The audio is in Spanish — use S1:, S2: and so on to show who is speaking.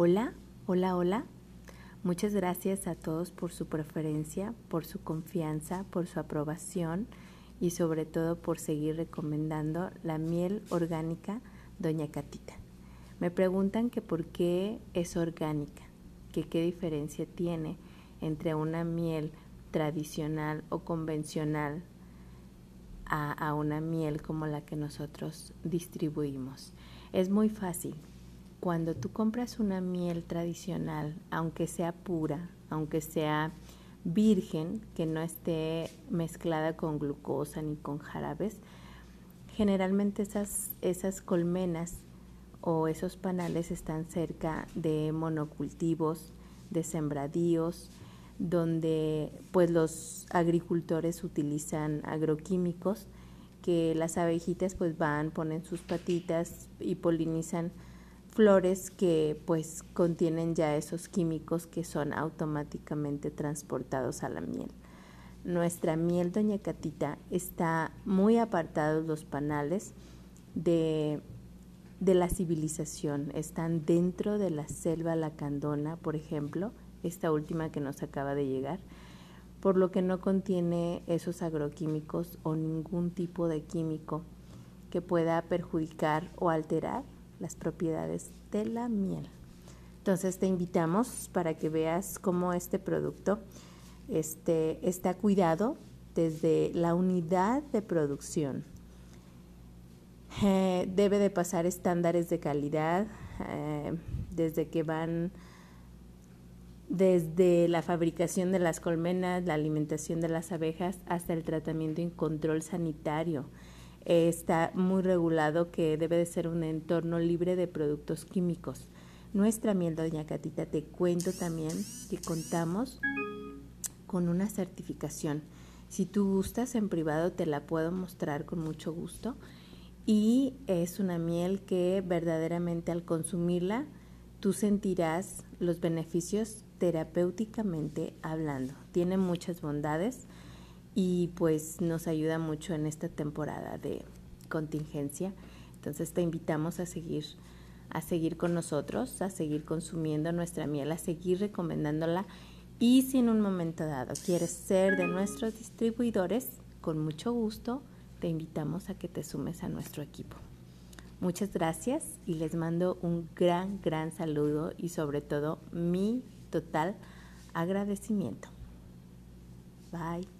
S1: Hola, hola, hola. Muchas gracias a todos por su preferencia, por su confianza, por su aprobación y sobre todo por seguir recomendando la miel orgánica Doña Catita. Me preguntan que por qué es orgánica, que qué diferencia tiene entre una miel tradicional o convencional a, a, una miel como la que nosotros distribuimos. Es muy fácil. Cuando tú compras una miel tradicional, aunque sea pura, aunque sea virgen, que no esté mezclada con glucosa ni con jarabes, generalmente esas, colmenas o esos panales están cerca de monocultivos, de sembradíos, donde pues los agricultores utilizan agroquímicos que las abejitas pues van, ponen sus patitas y polinizan flores que pues contienen ya esos químicos que son automáticamente transportados a la miel. Nuestra miel Doña Catita está muy apartados los panales de, de la civilización, están dentro de la selva lacandona, por ejemplo, esta última que nos acaba de llegar, por lo que no contiene esos agroquímicos o ningún tipo de químico que pueda perjudicar o alterar las propiedades de la miel. Entonces te invitamos para que veas cómo este producto este, está cuidado desde la unidad de producción. Eh, debe de pasar estándares de calidad eh, desde que van desde la fabricación de las colmenas, la alimentación de las abejas, hasta el tratamiento y control sanitario. Está muy regulado que debe de ser un entorno libre de productos químicos. Nuestra miel Doña Catita, te cuento también que contamos con una certificación. Si tú gustas en privado te la puedo mostrar con mucho gusto y es una miel que verdaderamente al consumirla tú sentirás los beneficios terapéuticamente hablando. Tiene muchas bondades y pues nos ayuda mucho en esta temporada de contingencia. Entonces te invitamos a seguir a seguir con nosotros, a seguir consumiendo nuestra miel, a seguir recomendándola y si en un momento dado quieres ser de nuestros distribuidores, con mucho gusto te invitamos a que te sumes a nuestro equipo. Muchas gracias y les mando un gran, gran saludo y sobre todo mi total agradecimiento. Bye.